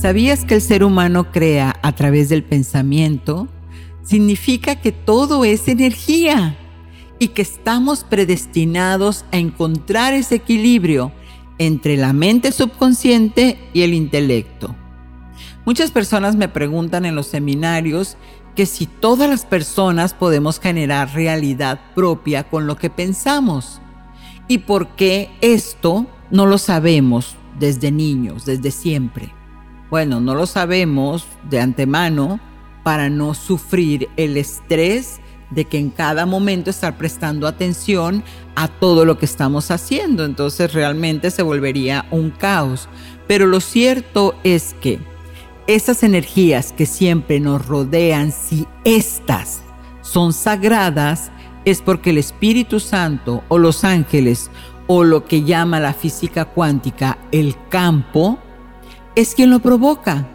¿Sabías que el ser humano crea a través del pensamiento? Significa que todo es energía y que estamos predestinados a encontrar ese equilibrio entre la mente subconsciente y el intelecto. Muchas personas me preguntan en los seminarios que si todas las personas podemos generar realidad propia con lo que pensamos y por qué esto no lo sabemos desde niños, desde siempre. Bueno, no lo sabemos de antemano para no sufrir el estrés de que en cada momento estar prestando atención a todo lo que estamos haciendo. Entonces realmente se volvería un caos. Pero lo cierto es que esas energías que siempre nos rodean, si estas son sagradas, es porque el Espíritu Santo o los ángeles o lo que llama la física cuántica el campo, es quien lo provoca.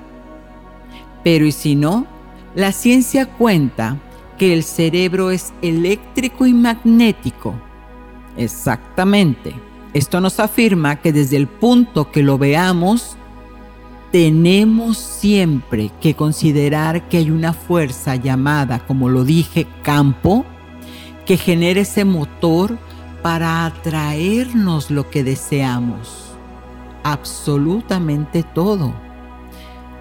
Pero ¿y si no? La ciencia cuenta que el cerebro es eléctrico y magnético. Exactamente. Esto nos afirma que desde el punto que lo veamos, tenemos siempre que considerar que hay una fuerza llamada, como lo dije, campo, que genera ese motor para atraernos lo que deseamos. Absolutamente todo.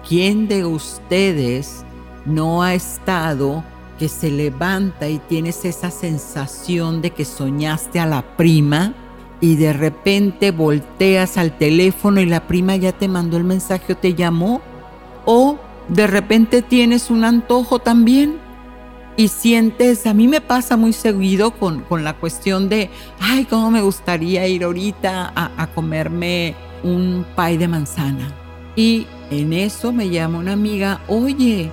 ¿Quién de ustedes no ha estado que se levanta y tienes esa sensación de que soñaste a la prima y de repente volteas al teléfono y la prima ya te mandó el mensaje o te llamó? ¿O de repente tienes un antojo también? Y sientes, a mí me pasa muy seguido con, con la cuestión de, ay, cómo me gustaría ir ahorita a, a comerme un pay de manzana. Y en eso me llama una amiga, oye,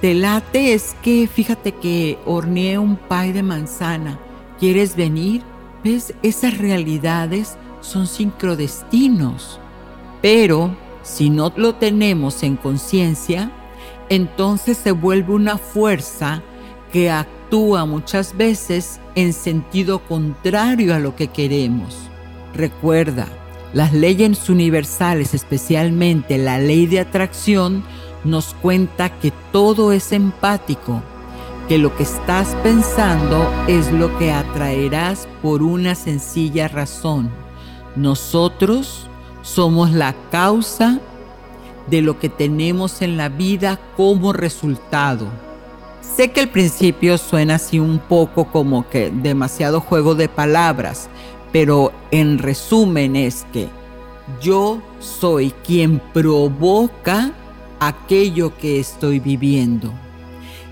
te late es que fíjate que horneé un pay de manzana. ¿Quieres venir? ¿Ves? Esas realidades son sincrodestinos. Pero si no lo tenemos en conciencia, entonces se vuelve una fuerza que actúa muchas veces en sentido contrario a lo que queremos. Recuerda, las leyes universales, especialmente la ley de atracción, nos cuenta que todo es empático, que lo que estás pensando es lo que atraerás por una sencilla razón. Nosotros somos la causa de lo que tenemos en la vida como resultado. Sé que al principio suena así un poco como que demasiado juego de palabras, pero en resumen es que yo soy quien provoca aquello que estoy viviendo.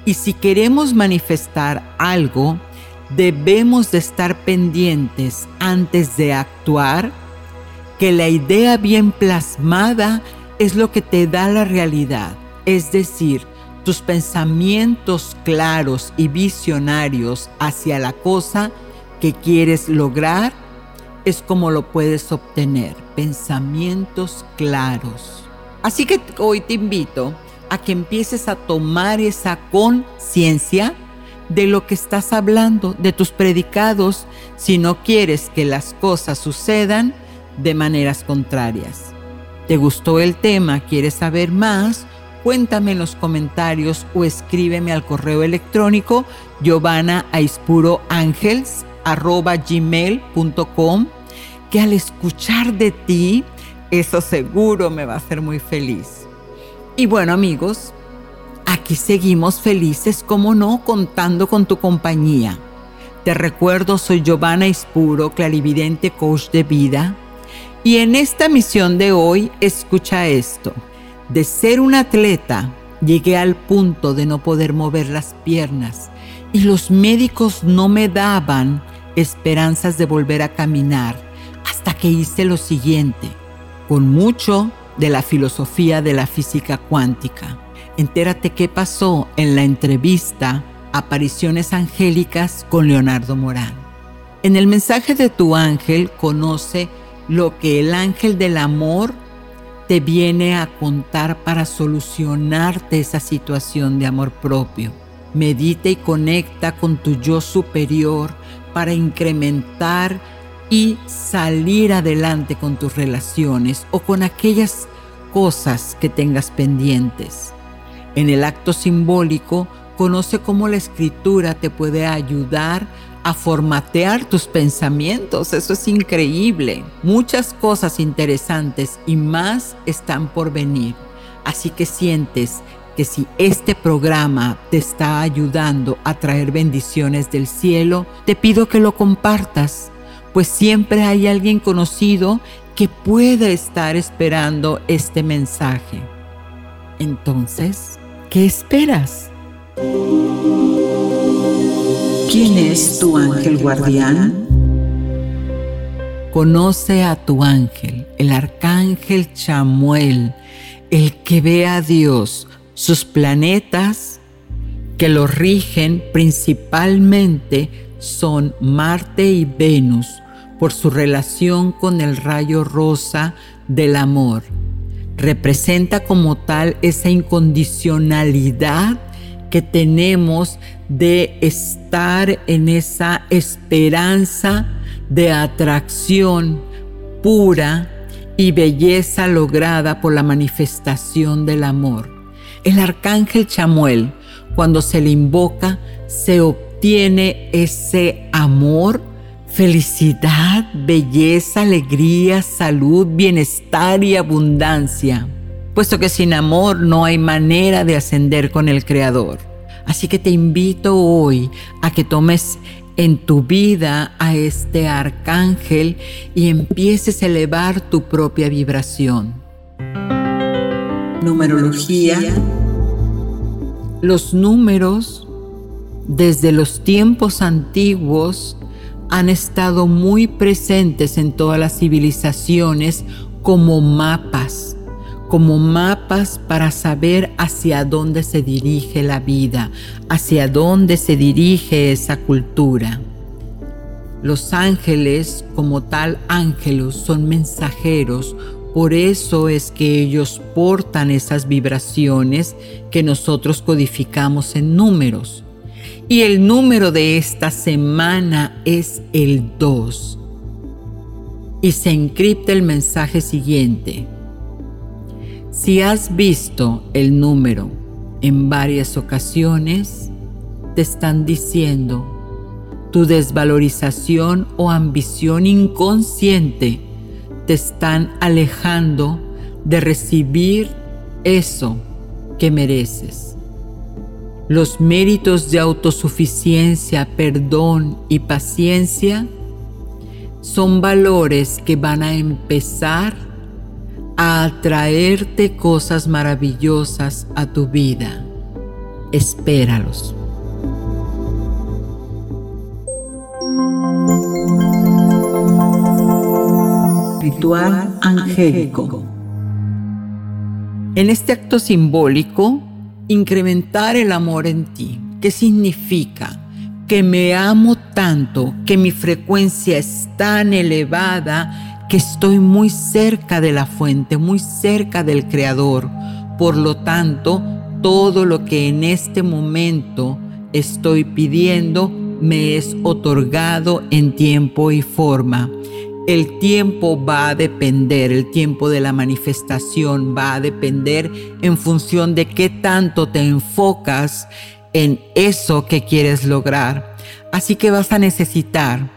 Y si queremos manifestar algo, debemos de estar pendientes antes de actuar que la idea bien plasmada es lo que te da la realidad. Es decir, tus pensamientos claros y visionarios hacia la cosa que quieres lograr es como lo puedes obtener. Pensamientos claros. Así que hoy te invito a que empieces a tomar esa conciencia de lo que estás hablando, de tus predicados, si no quieres que las cosas sucedan de maneras contrarias. ¿Te gustó el tema? ¿Quieres saber más? Cuéntame en los comentarios o escríbeme al correo electrónico giovannaispuroangels gmail.com que al escuchar de ti, eso seguro me va a hacer muy feliz. Y bueno amigos, aquí seguimos felices, como no, contando con tu compañía. Te recuerdo, soy Giovanna Ispuro, clarividente coach de vida. Y en esta misión de hoy, escucha esto. De ser un atleta, llegué al punto de no poder mover las piernas y los médicos no me daban esperanzas de volver a caminar hasta que hice lo siguiente, con mucho de la filosofía de la física cuántica. Entérate qué pasó en la entrevista Apariciones Angélicas con Leonardo Morán. En el mensaje de tu ángel conoce lo que el ángel del amor te viene a contar para solucionarte esa situación de amor propio. Medita y conecta con tu yo superior para incrementar y salir adelante con tus relaciones o con aquellas cosas que tengas pendientes. En el acto simbólico Conoce cómo la escritura te puede ayudar a formatear tus pensamientos. Eso es increíble. Muchas cosas interesantes y más están por venir. Así que sientes que si este programa te está ayudando a traer bendiciones del cielo, te pido que lo compartas, pues siempre hay alguien conocido que puede estar esperando este mensaje. Entonces, ¿qué esperas? ¿Quién es tu ángel guardián? Conoce a tu ángel, el arcángel Chamuel, el que ve a Dios, sus planetas que lo rigen principalmente son Marte y Venus por su relación con el rayo rosa del amor. Representa como tal esa incondicionalidad que tenemos de estar en esa esperanza de atracción pura y belleza lograda por la manifestación del amor. El arcángel Chamuel, cuando se le invoca, se obtiene ese amor, felicidad, belleza, alegría, salud, bienestar y abundancia puesto que sin amor no hay manera de ascender con el Creador. Así que te invito hoy a que tomes en tu vida a este arcángel y empieces a elevar tu propia vibración. Numerología. Los números desde los tiempos antiguos han estado muy presentes en todas las civilizaciones como mapas como mapas para saber hacia dónde se dirige la vida, hacia dónde se dirige esa cultura. Los ángeles, como tal ángelos, son mensajeros, por eso es que ellos portan esas vibraciones que nosotros codificamos en números. Y el número de esta semana es el 2. Y se encripta el mensaje siguiente. Si has visto el número en varias ocasiones, te están diciendo tu desvalorización o ambición inconsciente te están alejando de recibir eso que mereces. Los méritos de autosuficiencia, perdón y paciencia son valores que van a empezar a atraerte cosas maravillosas a tu vida. Espéralos. Ritual angélico. En este acto simbólico, incrementar el amor en ti. ¿Qué significa? Que me amo tanto, que mi frecuencia es tan elevada que estoy muy cerca de la fuente, muy cerca del Creador. Por lo tanto, todo lo que en este momento estoy pidiendo me es otorgado en tiempo y forma. El tiempo va a depender, el tiempo de la manifestación va a depender en función de qué tanto te enfocas en eso que quieres lograr. Así que vas a necesitar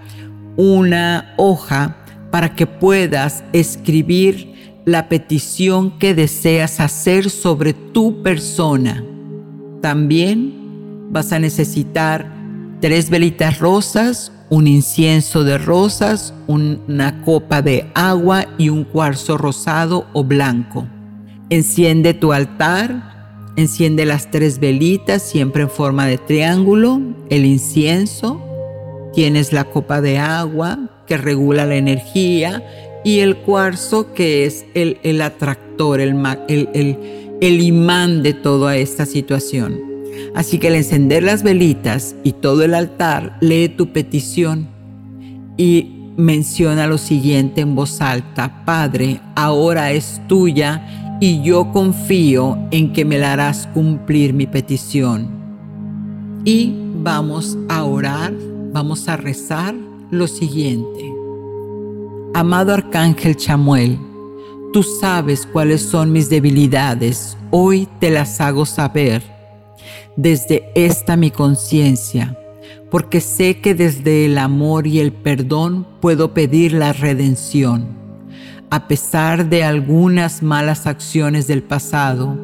una hoja para que puedas escribir la petición que deseas hacer sobre tu persona. También vas a necesitar tres velitas rosas, un incienso de rosas, una copa de agua y un cuarzo rosado o blanco. Enciende tu altar, enciende las tres velitas siempre en forma de triángulo, el incienso, tienes la copa de agua que regula la energía y el cuarzo que es el, atractor, el, el, el imán de toda esta situación. Así que al encender las velitas y todo el altar, lee tu petición y menciona lo siguiente en voz alta, Padre, ahora es tuya y yo confío en que me la harás cumplir mi petición. Y vamos a orar, vamos a rezar lo siguiente. Amado Arcángel Chamuel, tú sabes cuáles son mis debilidades, hoy te las hago saber desde esta mi conciencia, porque sé que desde el amor y el perdón puedo pedir la redención. A pesar de algunas malas acciones del pasado,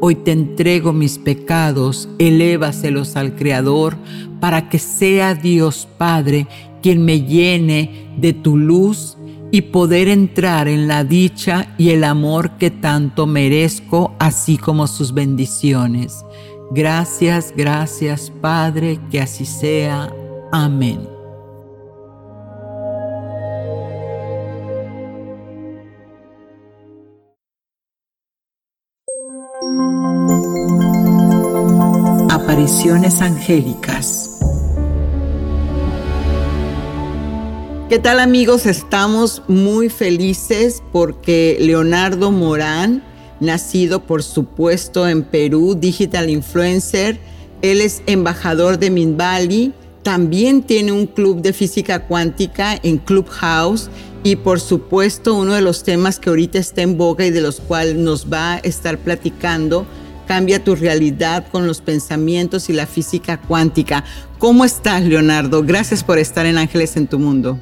hoy te entrego mis pecados, elévaselos al Creador, para que sea Dios Padre quien me llene de tu luz y poder entrar en la dicha y el amor que tanto merezco, así como sus bendiciones. Gracias, gracias Padre, que así sea. Amén. Apariciones angélicas. ¿Qué tal amigos? Estamos muy felices porque Leonardo Morán nacido por supuesto en Perú, digital influencer. Él es embajador de Minvali, también tiene un club de física cuántica en Clubhouse y por supuesto uno de los temas que ahorita está en boga y de los cuales nos va a estar platicando, cambia tu realidad con los pensamientos y la física cuántica. ¿Cómo estás, Leonardo? Gracias por estar en Ángeles en tu Mundo.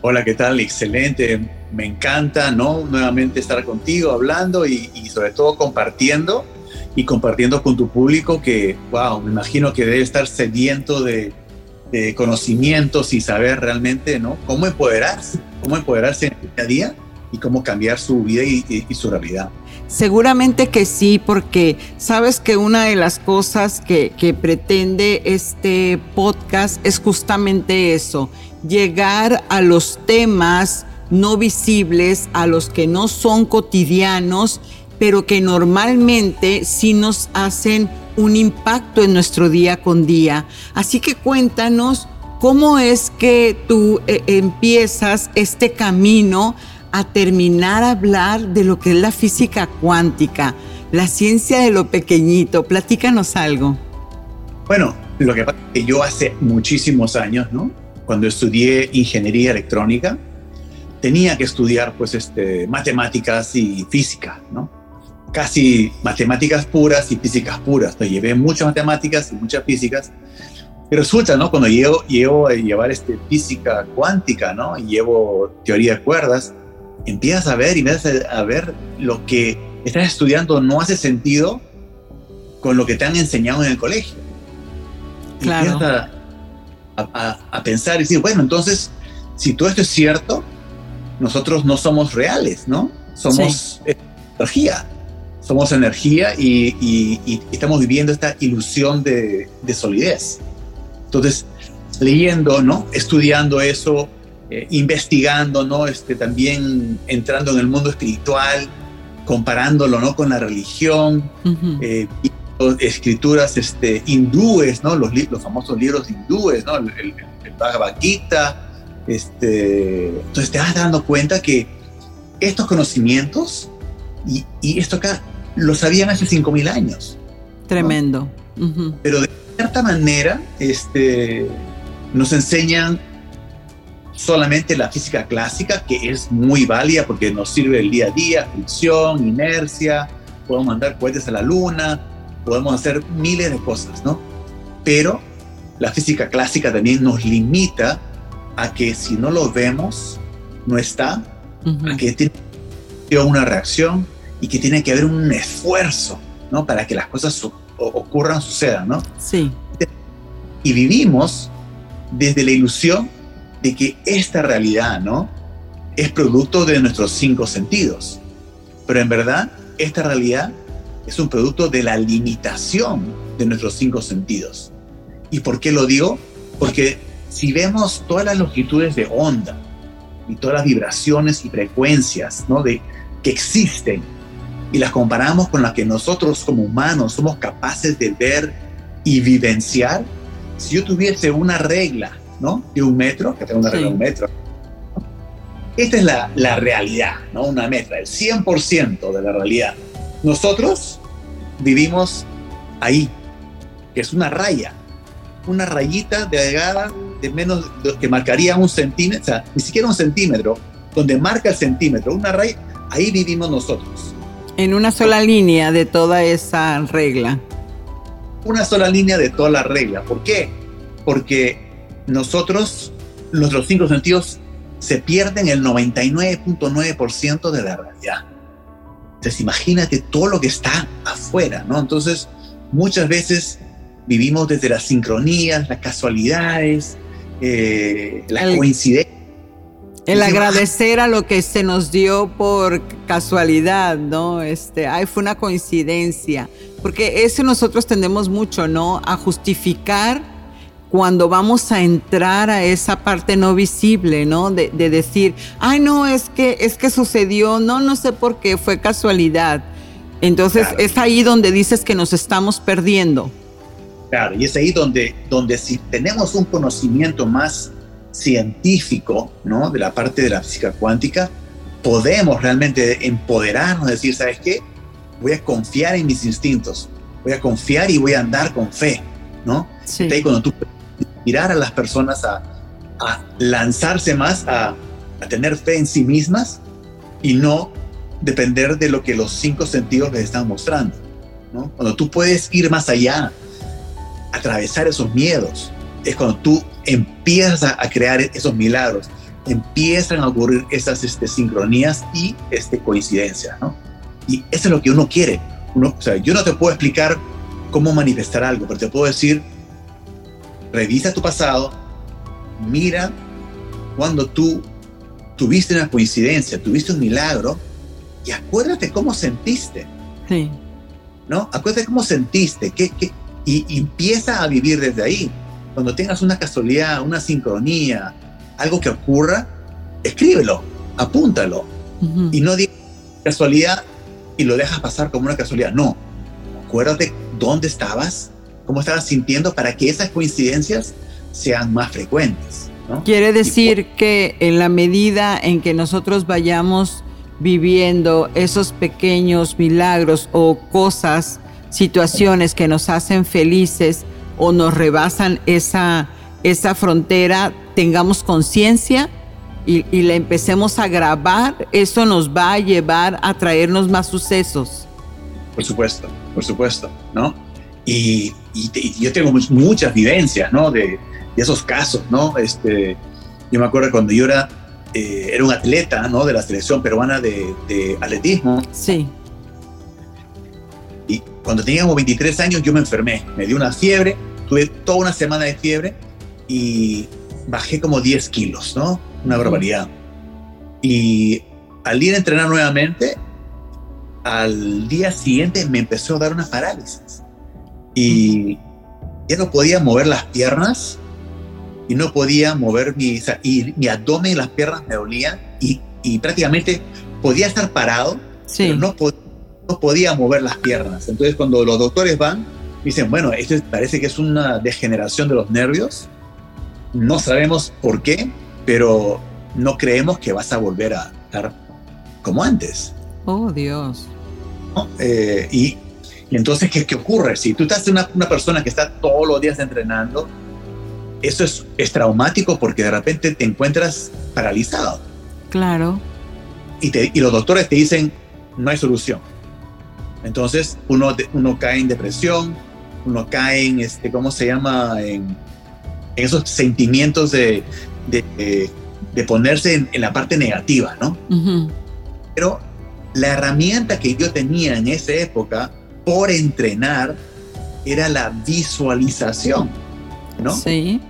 Hola, ¿qué tal? Excelente. Me encanta, ¿no? Nuevamente estar contigo hablando y, sobre todo compartiendo y compartiendo con tu público que, wow, me imagino que debe estar sediento de, conocimientos y saber realmente, ¿no? Cómo empoderarse, cómo empoderarse en el día a día y cómo cambiar su vida y, su realidad. Seguramente que sí, porque sabes que una de las cosas que, que pretende este podcast es justamente eso, llegar a los temas no visibles, a los que no son cotidianos, pero que normalmente sí nos hacen un impacto en nuestro día con día. Así que cuéntanos cómo es que tú eh, empiezas este camino a terminar a hablar de lo que es la física cuántica, la ciencia de lo pequeñito. Platícanos algo. Bueno, lo que pasa es que yo hace muchísimos años, ¿no? cuando estudié ingeniería electrónica, tenía que estudiar pues este, matemáticas y física, ¿no? Casi matemáticas puras y físicas puras. Entonces, llevé muchas matemáticas y muchas físicas. Y resulta, ¿no? Cuando llevo, llevo a llevar este, física cuántica, ¿no? Y llevo teoría de cuerdas, empiezas a ver y empiezas a ver lo que estás estudiando no hace sentido con lo que te han enseñado en el colegio. Claro a, pensar y decir, bueno, entonces, si todo esto es cierto, nosotros no somos reales, ¿no? Somos energía, somos energía y, estamos viviendo esta ilusión de, solidez. Entonces, leyendo, ¿no? Estudiando eso, eh, investigando, ¿no? Este, también entrando en el mundo espiritual, comparándolo, ¿no? Con la religión, escrituras este, hindúes, ¿no? Los, los famosos libros hindúes, ¿no? El, el, Bhagavad Gita. Este, entonces te vas dando cuenta que estos conocimientos y, y esto acá lo sabían hace 5.000 años. Tremendo. Pero de cierta manera este, nos enseñan solamente la física clásica, que es muy válida porque nos sirve el día a día, fricción, inercia, podemos mandar cohetes a la luna, podemos hacer miles de cosas, ¿no? Pero la física clásica también nos limita a que si no lo vemos, no está, a que tiene una reacción y que tiene que haber un esfuerzo, ¿no? Para que las cosas ocurran, sucedan, ¿no? Sí. Y vivimos desde la ilusión de que esta realidad, ¿no? Es producto de nuestros cinco sentidos. Pero en verdad, esta realidad es un producto de la limitación de nuestros cinco sentidos. ¿Y por qué lo digo? Porque si vemos todas las longitudes de onda y todas las vibraciones y frecuencias ¿no? de, que existen y las comparamos con las que nosotros como humanos somos capaces de ver y vivenciar, si yo tuviese una regla ¿no? de un metro, que tengo una regla de un metro, esta es la, la realidad, ¿no? una metra, el 100% de la realidad. Nosotros vivimos ahí, que es una raya, una rayita delgada de menos, que marcaría un centímetro, o sea, ni siquiera un centímetro, donde marca el centímetro, una raya, ahí vivimos nosotros. En una sola línea de toda esa regla. Una sola línea de toda la regla. ¿Por qué? Porque nosotros, nuestros cinco sentidos, se pierden el 99.9% de la realidad. Entonces imagínate todo lo que está afuera, ¿no? Entonces muchas veces vivimos desde las sincronías, las casualidades, eh, la coincidencia. El agradecer a lo que se nos dio por casualidad, ¿no? Este, ay, fue una coincidencia. Porque eso nosotros tendemos mucho, ¿no? A justificar cuando vamos a entrar a esa parte no visible, ¿no? De, decir, ay, no, es que, es que sucedió, no, no sé por qué, fue casualidad. Entonces es ahí donde dices que nos estamos perdiendo. Claro, y es ahí donde, donde si tenemos un conocimiento más científico, ¿no? De la parte de la física cuántica, podemos realmente empoderarnos, decir, ¿sabes qué? Voy a confiar en mis instintos, voy a confiar y voy a andar con fe, ¿no? Sí. Ahí cuando tú inspirar a las personas a, lanzarse más, a, tener fe en sí mismas y no depender de lo que los cinco sentidos les están mostrando. ¿no? Cuando tú puedes ir más allá, atravesar esos miedos, es cuando tú empiezas a, crear esos milagros, empiezan a ocurrir esas este, sincronías y este, coincidencias. ¿no? Y eso es lo que uno quiere. Uno, o sea, yo no te puedo explicar cómo manifestar algo, pero te puedo decir revisa tu pasado, mira cuando tú tuviste una coincidencia, tuviste un milagro y acuérdate cómo sentiste. Sí. ¿No? Acuérdate cómo sentiste qué, qué, y, empieza a vivir desde ahí. Cuando tengas una casualidad, una sincronía, algo que ocurra, escríbelo, apúntalo. Y no digas casualidad y lo dejas pasar como una casualidad. No. Acuérdate dónde estabas, cómo estabas sintiendo para que esas coincidencias sean más frecuentes. Quiere decir que en la medida en que nosotros vayamos viviendo esos pequeños milagros o cosas, situaciones que nos hacen felices o nos rebasan esa, esa frontera, tengamos conciencia y, y la empecemos a grabar, eso nos va a llevar a traernos más sucesos. Por supuesto, por supuesto, ¿no? Y, yo tengo muchas vivencias, ¿no? De, esos casos, ¿no? Este, yo me acuerdo cuando yo era, eh, era un atleta, ¿no? De la selección peruana de, atletismo. Sí. Cuando tenía como 23 años yo me enfermé, me dio una fiebre, tuve toda una semana de fiebre y bajé como 10 kilos, ¿no? Una barbaridad. Y al ir a entrenar nuevamente, al día siguiente me empezó a dar una parálisis y ya no podía mover las piernas y no podía mover mi, y mi abdomen y las piernas me dolían y, y prácticamente podía estar parado, pero no, no, podía mover las piernas. Entonces cuando los doctores van, dicen, bueno, esto parece que es una degeneración de los nervios, no sabemos por qué, pero no creemos que vas a volver a estar como antes. Oh, Dios. Eh, y y entonces, ¿qué, qué ocurre? Si tú estás una, una persona que está todos los días entrenando, eso es, es traumático porque de repente te encuentras paralizado. Claro. Y, te, y los doctores te dicen, no hay solución. Entonces, uno, uno cae en depresión, uno cae en, este, ¿cómo se llama? En, en esos sentimientos de, de, de ponerse en, en la parte negativa, ¿no? Pero la herramienta que yo tenía en esa época por entrenar era la visualización, ¿no? Sí.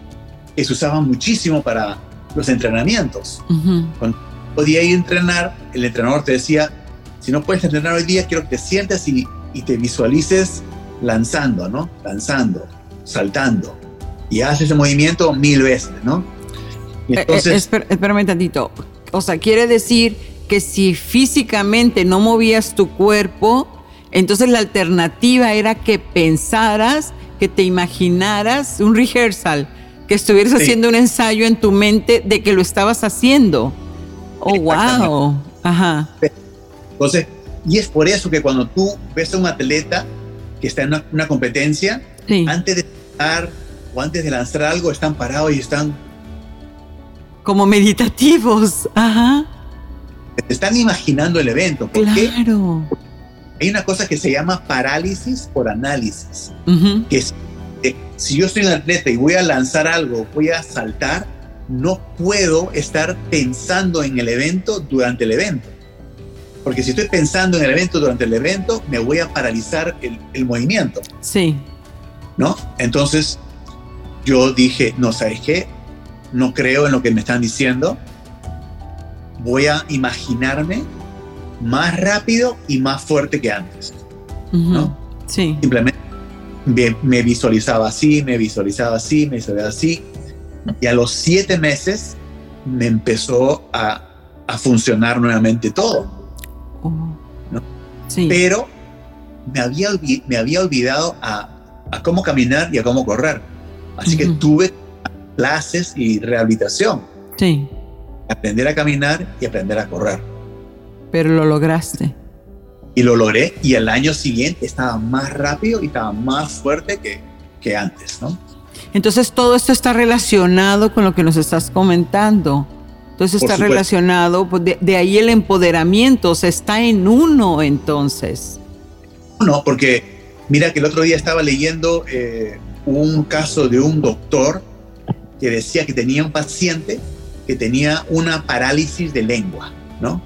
Que se usaba muchísimo para los entrenamientos. Podía ir a entrenar, el entrenador te decía, si no puedes entrenar hoy día, quiero que te sientes y, y te visualices lanzando, ¿no? Lanzando, saltando. Y haces ese movimiento mil veces, ¿no? Y Eh, eh, entonces, espérame tantito. O sea, quiere decir que si físicamente no movías tu cuerpo, entonces la alternativa era que pensaras, que te imaginaras un rehearsal, que estuvieras Sí. haciendo un ensayo en tu mente de que lo estabas haciendo. Oh, wow. Ajá. Entonces, y es por eso que cuando tú ves a un atleta que está en una, una competencia, Sí. antes de lanzar o antes de lanzar algo, están parados y están, Como meditativos. Ajá. están imaginando el evento. Porque Claro. hay una cosa que se llama parálisis por análisis. Ujú. que es, eh, si yo soy un atleta y voy a lanzar algo, voy a saltar, no puedo estar pensando en el evento durante el evento. Porque si estoy pensando en el evento durante el evento, me voy a paralizar el, el movimiento, Sí. ¿no? Entonces, yo dije, no, ¿sabes qué? No creo en lo que me están diciendo. Voy a imaginarme más rápido y más fuerte que antes. Ujú. ¿No? Sí. simplemente me, me visualizaba así, me visualizaba así, me visualizaba así. Y a los siete meses me empezó a, a funcionar nuevamente todo. Oh. ¿No? Sí. Pero me había, me había olvidado a, a cómo caminar y a cómo correr. Así que tuve clases y rehabilitación. Sí. Aprender a caminar y aprender a correr. Pero lo lograste. Y lo logré y el año siguiente estaba más rápido y estaba más fuerte que, que antes, ¿no? Entonces todo esto está relacionado con lo que nos estás comentando. Entonces Por está supuesto. relacionado, pues, de, de ahí el empoderamiento, o sea, está en uno entonces. No, porque mira que el otro día estaba leyendo eh, un caso de un doctor que decía que tenía un paciente que tenía una parálisis de lengua, ¿no?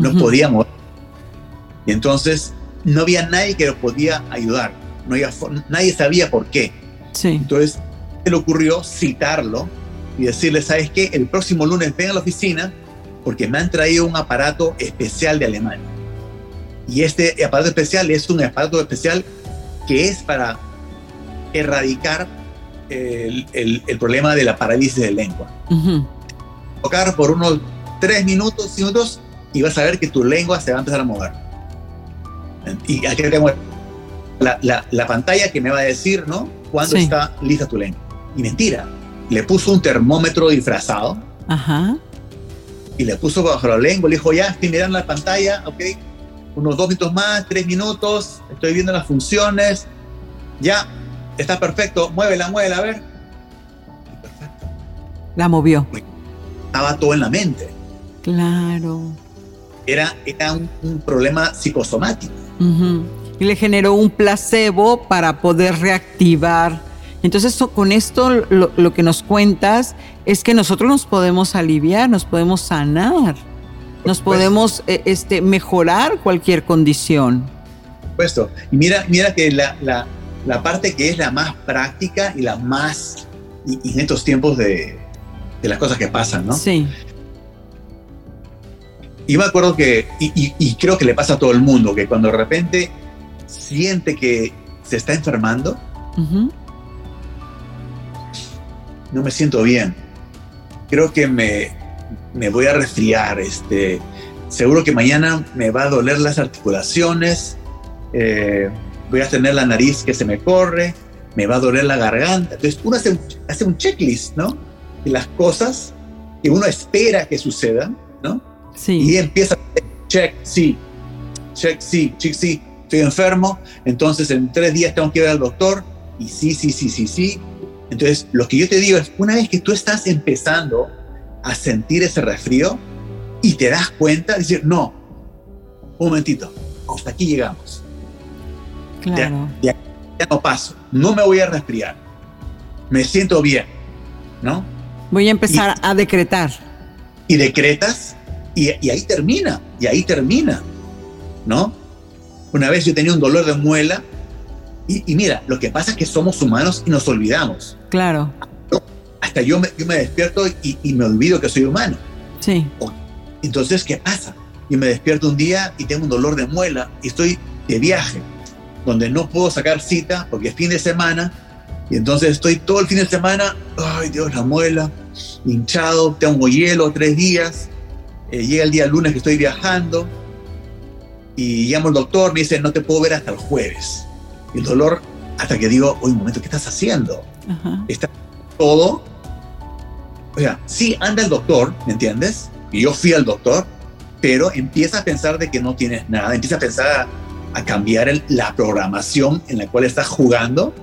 No Ujú. podía mover. Y entonces no había nadie que lo podía ayudar. No había nadie sabía por qué. Sí. Entonces se le ocurrió citarlo y decirle, ¿sabes qué? El próximo lunes ven a la oficina porque me han traído un aparato especial de Alemania. Y este aparato especial es un aparato especial que es para erradicar el, el- el problema de la parálisis de lengua. Ujú. Tocar por unos tres minutos, cinco minutos, y vas a ver que tu lengua se va a empezar a mover. Y aquí tengo la, la- la pantalla que me va a decir, ¿no? Cuándo Sí. está lista tu lengua. Y mentira, le puso un termómetro disfrazado Ajá. y le puso bajo la lengua, le dijo, ya, estoy mirando la pantalla, ok, unos dos minutos más, tres minutos, estoy viendo las funciones, ya, está perfecto, muévela, muévela, a ver. Perfecto, La movió. estaba todo en la mente. Claro. Era, era un, un problema psicosomático. Y le generó un placebo para poder reactivar. Entonces, con esto lo, lo que nos cuentas es que nosotros nos podemos aliviar, nos podemos sanar, nos podemos eh, este, mejorar cualquier condición. Por supuesto. Y mira, mira que la, la, la parte que es la más práctica y la más, y, y en estos tiempos de, de las cosas que pasan, ¿no? Sí. Y me acuerdo que, y, y- y creo que le pasa a todo el mundo, que cuando de repente siente que se está enfermando, Ujú. No me siento bien. Creo que me, me voy a resfriar. Este, seguro que mañana me va a doler las articulaciones, eh, voy a tener la nariz que se me corre, me va a doler la garganta. Entonces uno hace, un- hace un checklist, ¿no? De las cosas que uno espera que sucedan, ¿no? Sí. Y empieza check, sí, check, sí, check, sí, estoy enfermo, entonces en tres días tengo que ir al doctor, y sí, sí, sí, sí, sí. Entonces, lo que yo te digo es, una vez que tú estás empezando a sentir ese resfrío y te das cuenta, decir, no, un momentito, hasta aquí llegamos, claro. ya no paso, no me voy a resfriar, me siento bien, ¿no? Voy a empezar a decretar. Y decretas y, y, ahí termina, y ahí termina, ¿no? Una vez yo tenía un dolor de muela y, y mira, lo que pasa es que somos humanos y nos olvidamos. Claro. Hasta yo me, yo me despierto y, y, me olvido que soy humano. Sí. Entonces, ¿qué pasa? Y me despierto un día y tengo un dolor de muela y estoy de viaje, donde no puedo sacar cita porque es fin de semana. Y entonces estoy todo el fin de semana, ay Dios, la muela, hinchado, tengo hielo tres días. Eh, llega el día lunes que estoy viajando y llamo al doctor, me dice, no te puedo ver hasta el jueves. El dolor, hasta que digo, oye, un momento, ¿qué estás haciendo? Ajá. Está todo. O sea, sí anda el doctor, ¿me entiendes? Y yo fui al doctor, pero empieza a pensar de que no tienes nada, empieza a pensar a, a cambiar el, la programación en la cual estás jugando.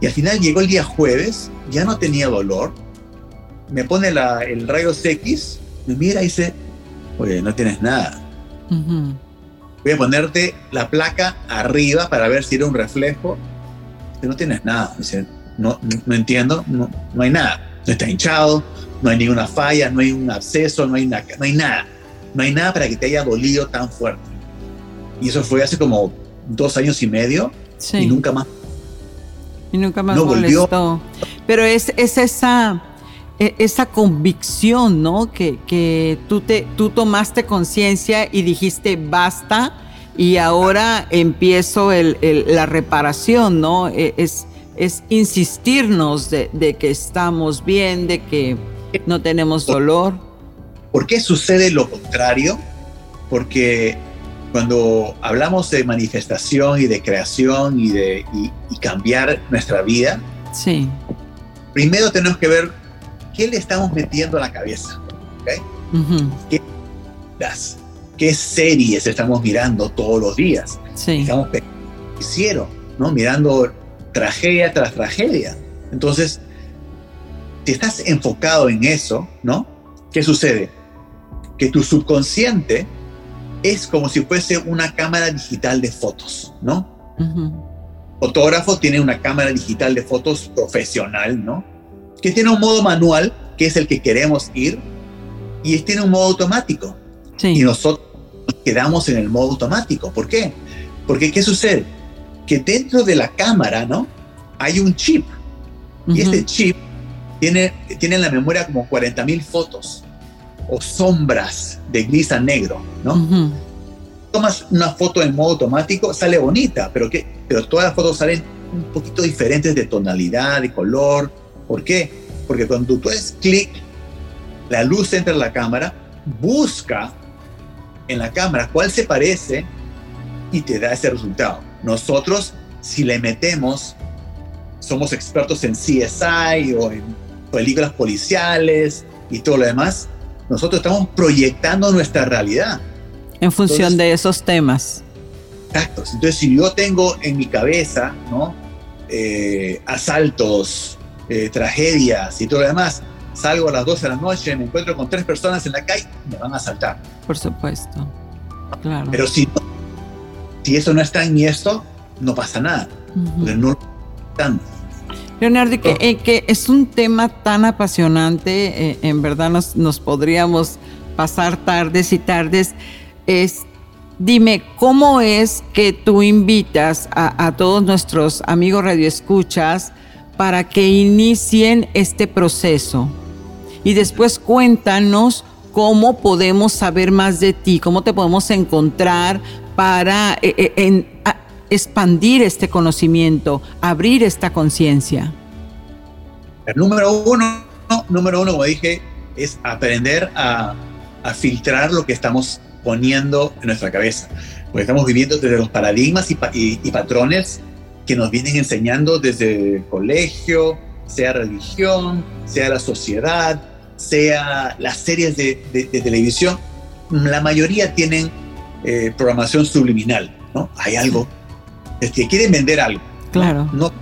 Y al final llegó el día jueves, ya no tenía dolor, me pone la, el rayos X, me mira y dice, oye, no tienes nada. Uh -huh. Voy a ponerte la placa arriba para ver si era un reflejo. No tienes nada. Dice, no, no entiendo, no, no hay nada. No está hinchado, no hay ninguna falla, no hay un absceso, no hay, nada, no hay nada. No hay nada para que te haya dolido tan fuerte. Y eso fue hace como dos años y medio sí. y nunca más. Y nunca más no molestó. Volvió. Pero es, es esa, esa convicción, ¿no? Que, que tú, te, tú tomaste conciencia y dijiste basta y ahora empiezo el, el, la reparación, ¿no? E, es, es insistirnos de, de, que estamos bien, de que no tenemos dolor. ¿Por qué sucede lo contrario? Porque cuando hablamos de manifestación y de creación y de y, y cambiar nuestra vida, sí. primero tenemos que ver qué le estamos metiendo a la cabeza. ¿okay? Uh -huh. ¿Qué, ¿Qué, series estamos mirando todos los días? Sí. Estamos hicieron, ¿no? Mirando tragedia tras tragedia. Entonces, si estás enfocado en eso, ¿no? ¿Qué sucede? Que tu subconsciente es como si fuese una cámara digital de fotos, ¿no? Uh -huh. Fotógrafo tiene una cámara digital de fotos profesional, ¿no? Que tiene un modo manual, que es el que queremos ir, y tiene un modo automático. Sí. Y nosotros nos quedamos en el modo automático. ¿Por qué? Porque ¿qué sucede? Que dentro de la cámara, ¿no? Hay un chip. Uh -huh. Y este chip tiene, tiene en la memoria como 40 mil fotos o sombras de gris a negro, ¿no? Uh -huh. Tomas una foto en modo automático, sale bonita, pero, pero todas las fotos salen un poquito diferentes de tonalidad, de color. ¿Por qué? Porque cuando tú haces clic, la luz entra en la cámara, busca en la cámara cuál se parece y te da ese resultado. Nosotros, si le metemos, somos expertos en CSI o en películas policiales y todo lo demás, nosotros estamos proyectando nuestra realidad. En función Entonces, de esos temas. Exacto. Entonces, si yo tengo en mi cabeza, ¿no? Eh, asaltos, eh, tragedias y todo lo demás, salgo a las 12 de la noche, me encuentro con tres personas en la calle, me van a asaltar. Por supuesto. Claro. Pero si, no, si eso no está en mi esto, no pasa nada. Uh -huh. no están. Leonardo, que, eh, que, es un tema tan apasionante, eh, en verdad nos, nos, podríamos pasar tardes y tardes. Es, dime, ¿cómo es que tú invitas a, a todos nuestros amigos radioescuchas para que inicien este proceso? Y después cuéntanos cómo podemos saber más de ti, cómo te podemos encontrar para eh, a, expandir este conocimiento, abrir esta conciencia. El número uno, número uno, como dije, es aprender a, filtrar lo que estamos poniendo en nuestra cabeza. Porque estamos viviendo desde los paradigmas y patrones que nos vienen enseñando desde el colegio, sea religión, sea la sociedad, sea las series de, de, de televisión. La mayoría tienen eh, programación subliminal, ¿no? Hay algo es que quieren vender algo. Claro. No,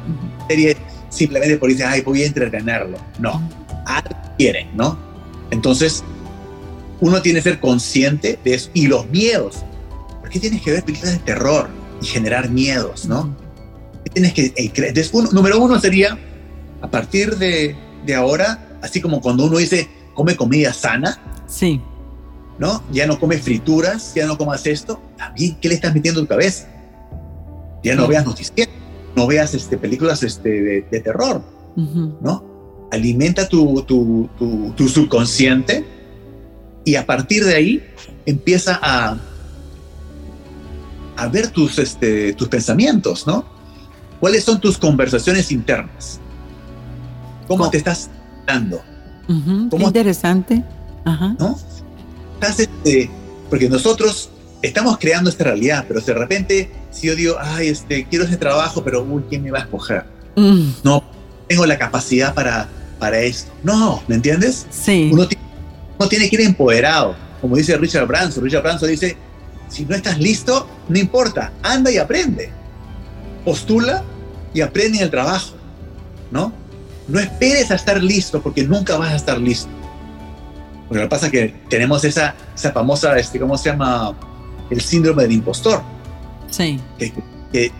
serie simplemente por decir, ay, voy a entretenerlo. No, algo quieren, ¿no? Entonces, uno tiene que ser consciente de eso. Y los miedos. ¿Por qué tienes que ver películas de terror y generar miedos, no? ¿Qué tienes que eh, Entonces, uno, número uno sería, a partir de, de ahora, así como cuando uno dice, come comida sana, Sí. ¿no? Ya no come frituras, ya no comas esto. También, ¿qué le estás metiendo en tu cabeza? Ya no Sí. veas noticias, no veas este, películas este, de, de terror. ¿no? Alimenta tu, tu, tu, tu subconsciente y a partir de ahí empieza a, a ver tus, este, tus pensamientos, ¿no? ¿Cuáles son tus conversaciones internas? ¿Cómo ¿Cómo? te estás dando? Ujú. Qué ¿Cómo- interesante. Ajá. ¿no? Estás, este, porque nosotros estamos creando esta realidad, pero de repente, si yo digo, ay, este, quiero ese trabajo, pero uy, ¿quién me va a escoger? Mm, No, tengo la capacidad para, para esto. No, ¿me entiendes? Sí. Uno, uno tiene que ir empoderado, como dice Richard Branson. Richard Branson dice, si no estás listo, no importa, anda y aprende. Postula y aprende en el trabajo, ¿no? No esperes a estar listo, porque nunca vas a estar listo. Porque lo que pasa es que tenemos esa, esa famosa, este, ¿cómo se llama? El síndrome del impostor. Sí. Que, que-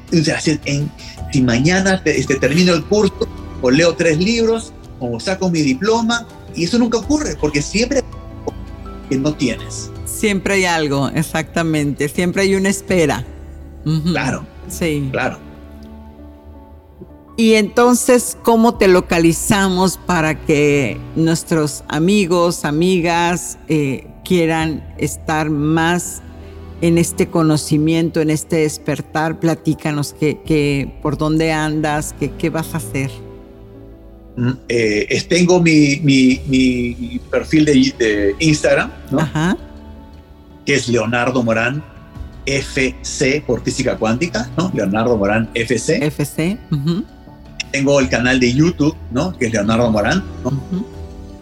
en- si mañana te- este, termino el curso, o leo tres libros, o saco mi diploma, y eso nunca ocurre, porque siempre que no tienes. Siempre hay algo, exactamente. Siempre hay una espera. Ujú. Claro, Sí. claro. Y entonces, ¿cómo te localizamos para que nuestros amigos, amigas eh, quieran estar más en este conocimiento, en este despertar? Platícanos que, que- por dónde andas, que, qué vas a hacer. Mm, eh, tengo mi, mi- mi perfil de, de Instagram, ¿no? Ajá. que es Leonardo Morán FC por física cuántica, ¿no? Leonardo Morán FC. FC. ujú, Tengo el canal de YouTube, ¿no? Que es Leonardo Morán, ¿no? ujú.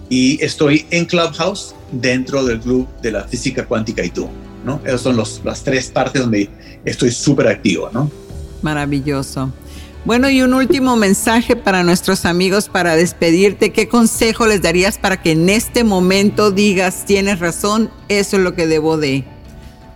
y estoy en Clubhouse dentro del club de la física cuántica y tú, ¿no? Esas son los, las tres partes donde estoy súper activo, ¿no? Maravilloso. Bueno, y un último mensaje para nuestros amigos para despedirte. ¿Qué consejo les darías para que en este momento digas, tienes razón, eso es lo que debo de?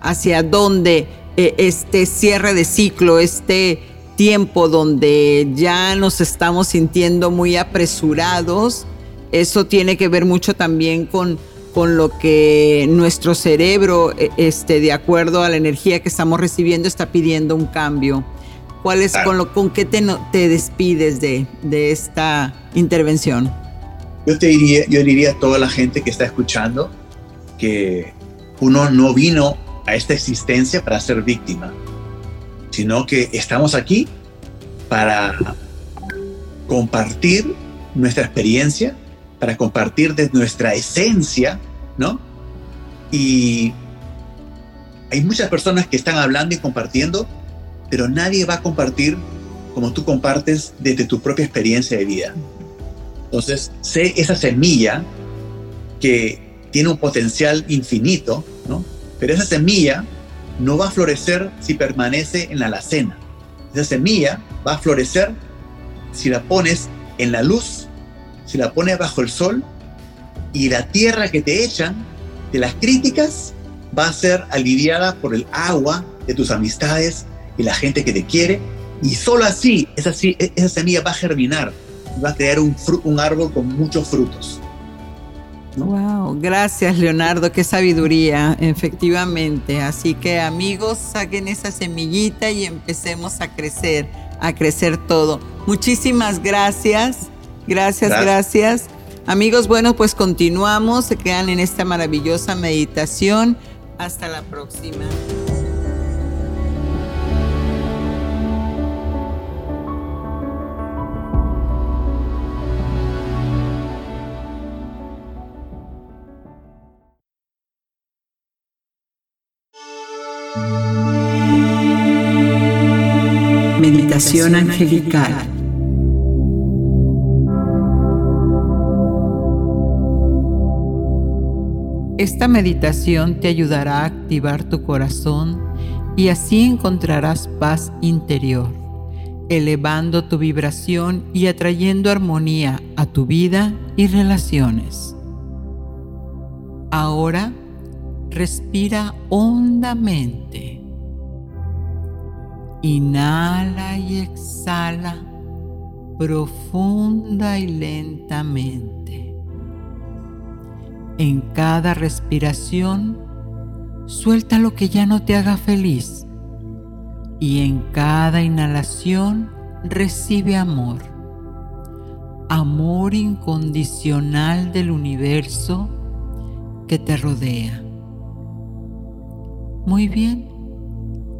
¿Hacia dónde eh, este cierre de ciclo, este tiempo donde ya nos estamos sintiendo muy apresurados? Eso tiene que ver mucho también con, con lo que nuestro cerebro, eh, este, de acuerdo a la energía que estamos recibiendo, está pidiendo un cambio. ¿Cuál es, Claro. con, lo, con qué te, te despides de, de esta intervención? Yo te diría, yo diría a toda la gente que está escuchando que uno no vino a esta existencia para ser víctima, sino que estamos aquí para compartir nuestra experiencia, para compartir de nuestra esencia, ¿no? Y hay muchas personas que están hablando y compartiendo, pero nadie va a compartir como tú compartes desde tu propia experiencia de vida. Entonces, sé esa semilla que tiene un potencial infinito, ¿no? Pero esa semilla no va a florecer si permanece en la alacena. Esa semilla va a florecer si la pones en la luz, si la pones bajo el sol y la tierra que te echan de las críticas va a ser aliviada por el agua de tus amistades y la gente que te quiere y solo así esa, esa semilla va a germinar va a crear un árbol con muchos frutos. Wow, gracias Leonardo, qué sabiduría, efectivamente. Así que amigos, saquen esa semillita y empecemos a crecer, a crecer todo. Muchísimas gracias, gracias, Gracias. gracias. Amigos, bueno, pues continuamos, se quedan en esta maravillosa meditación. Hasta la próxima. Meditación angelical. Esta meditación te ayudará a activar tu corazón y así encontrarás paz interior, elevando tu vibración y atrayendo armonía a tu vida y relaciones. Ahora respira hondamente. Inhala y exhala profunda y lentamente. En cada respiración, suelta lo que ya no te haga feliz. Y en cada inhalación, recibe amor. Amor incondicional del universo que te rodea. Muy bien,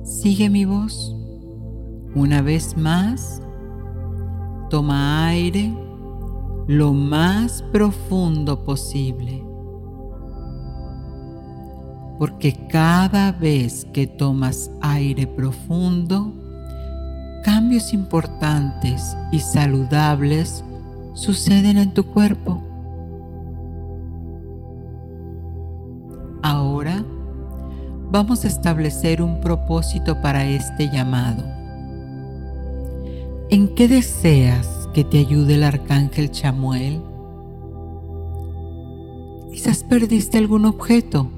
sigue mi voz. Una vez más, toma aire lo más profundo posible. Porque cada vez que tomas aire profundo, cambios importantes y saludables suceden en tu cuerpo. Ahora vamos a establecer un propósito para este llamado. ¿En qué deseas que te ayude el arcángel Chamuel? Quizás perdiste algún objeto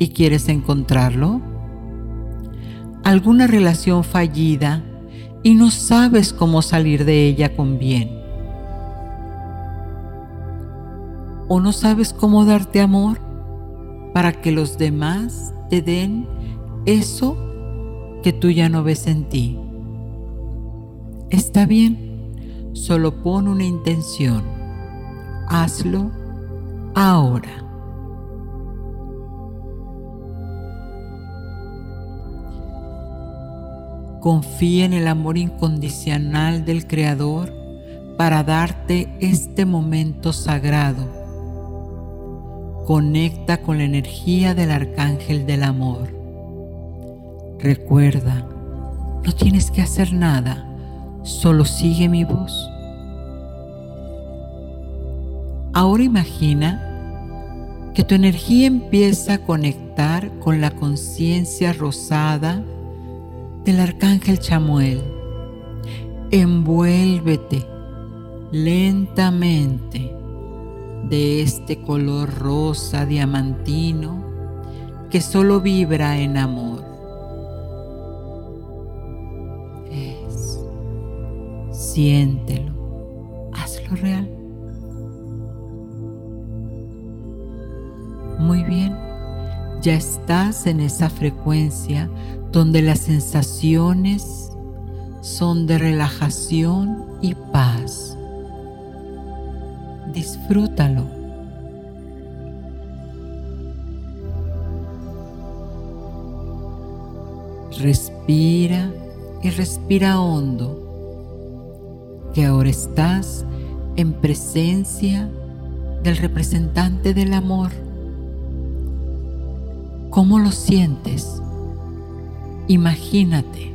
y quieres encontrarlo. Alguna relación fallida y no sabes cómo salir de ella con bien. O no sabes cómo darte amor para que los demás te den eso que tú ya no ves en ti. Está bien Solo pon una intención. Hazlo ahora. Confía en el amor incondicional del Creador para darte este momento sagrado. Conecta con la energía del Arcángel del Amor. Recuerda, no tienes que hacer nada solo sigue mi voz. Ahora imagina que tu energía empieza a conectar con la conciencia rosada del arcángel Chamuel. Envuélvete lentamente de este color rosa diamantino que solo vibra en amor. Siéntelo, hazlo real. Muy bien, ya estás en esa frecuencia donde las sensaciones son de relajación y paz. Disfrútalo. Respira y respira hondo que ahora estás en presencia del representante del amor. ¿Cómo lo sientes? Imagínate.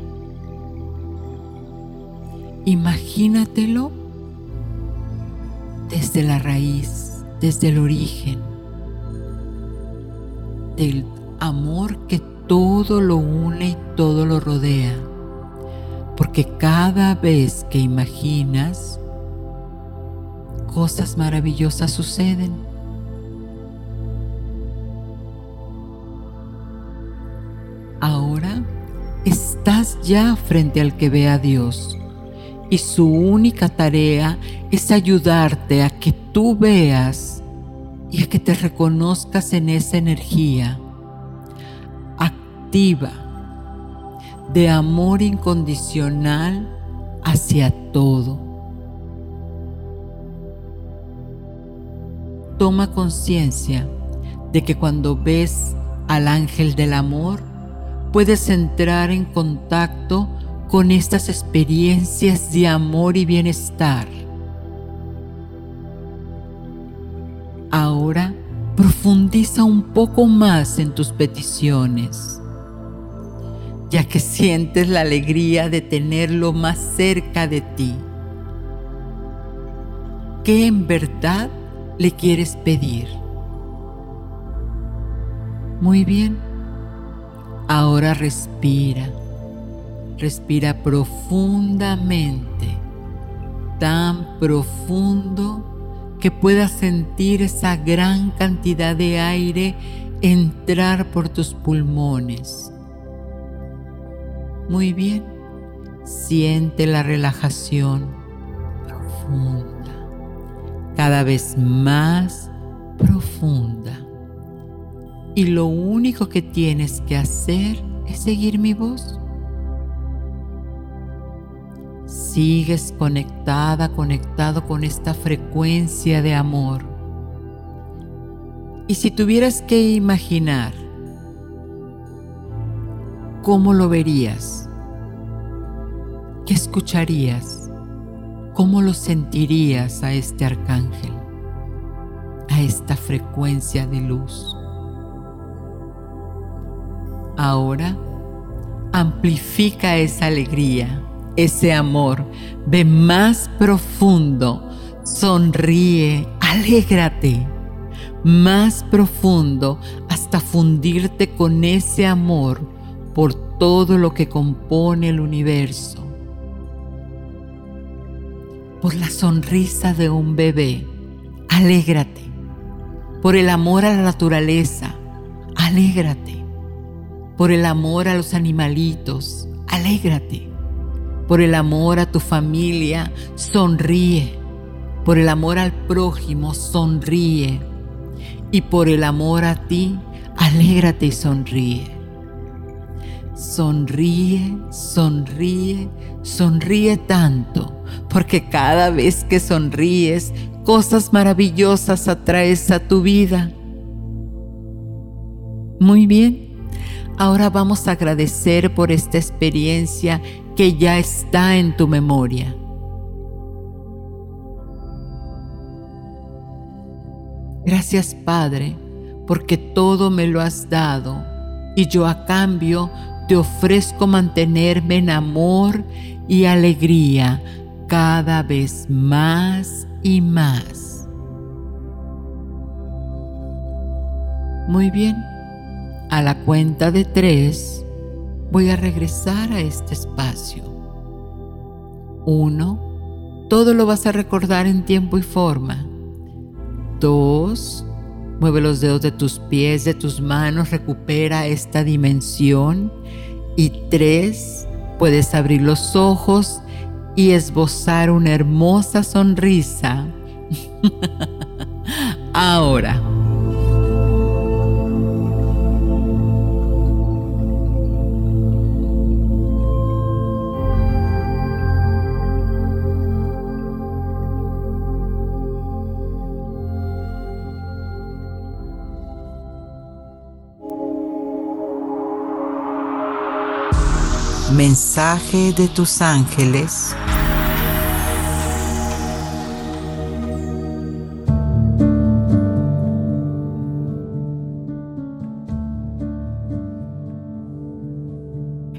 Imagínatelo desde la raíz, desde el origen del amor que todo lo une y todo lo rodea porque cada vez que imaginas, cosas maravillosas suceden. Ahora estás ya frente al que ve a Dios y su única tarea es ayudarte a que tú veas y a que te reconozcas en esa energía activa de amor incondicional hacia todo. Toma conciencia de que cuando ves al ángel del amor, puedes entrar en contacto con estas experiencias de amor y bienestar. Ahora profundiza un poco más en tus peticiones ya que sientes la alegría de tenerlo más cerca de ti. ¿Qué en verdad le quieres pedir? Muy bien. Ahora respira. Respira profundamente, tan profundo que puedas sentir esa gran cantidad de aire entrar por tus pulmones muy bien. Siente la relajación profunda, cada vez más profunda. y lo único que tienes que hacer es seguir mi voz. Sigues conectada, conectado con esta frecuencia de amor. Y si tuvieras que imaginar, ¿cómo lo verías? ¿Qué escucharías? ¿Cómo lo sentirías a este arcángel? A esta frecuencia de luz. Ahora amplifica esa alegría, ese amor, ve más profundo, sonríe, alégrate, más profundo hasta fundirte con ese amor por todo lo que compone el universo, por la sonrisa de un bebé, alégrate, por el amor a la naturaleza, alégrate por el amor a los animalitos, alégrate. Por el amor a tu familia, sonríe. Por el amor al prójimo, sonríe. Y por el amor a ti, alégrate y sonríe. Sonríe, sonríe, sonríe tanto, porque cada vez que sonríes, cosas maravillosas atraes a tu vida. Muy bien. Ahora vamos a agradecer por esta experiencia que ya está en tu memoria. Gracias Padre, porque todo me lo has dado y yo a cambio te ofrezco mantenerme en amor y alegría cada vez más y más. Muy bien. A la cuenta de tres voy a regresar a este espacio. Uno, todo lo vas a recordar en tiempo y forma. Dos, mueve los dedos de tus pies, de tus manos, recupera esta dimensión. Y tres, puedes abrir los ojos y esbozar una hermosa sonrisa. Ahora. Mensaje de tus ángeles.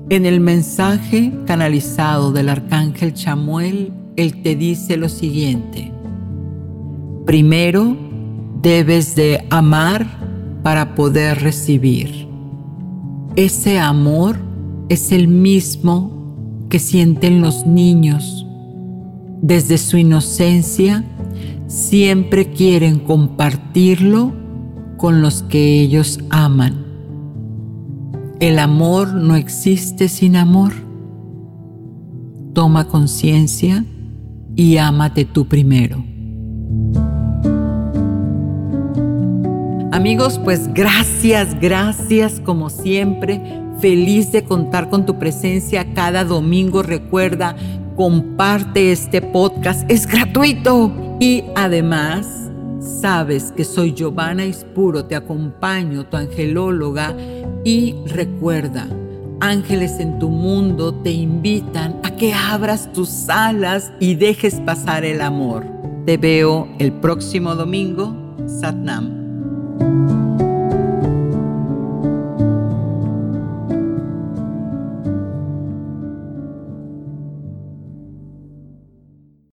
En el mensaje canalizado del arcángel Chamuel, él te dice lo siguiente. Primero, debes de amar para poder recibir. Ese amor es el mismo que sienten los niños. Desde su inocencia siempre quieren compartirlo con los que ellos aman. El amor no existe sin amor. Toma conciencia y ámate tú primero. Amigos, pues gracias, gracias como siempre Feliz de contar con tu presencia cada domingo. Recuerda, comparte este podcast. Es gratuito. Y además, sabes que soy Giovanna Ispuro. Te acompaño, tu angelóloga. Y recuerda, ángeles en tu mundo te invitan a que abras tus alas y dejes pasar el amor. Te veo el próximo domingo. Satnam.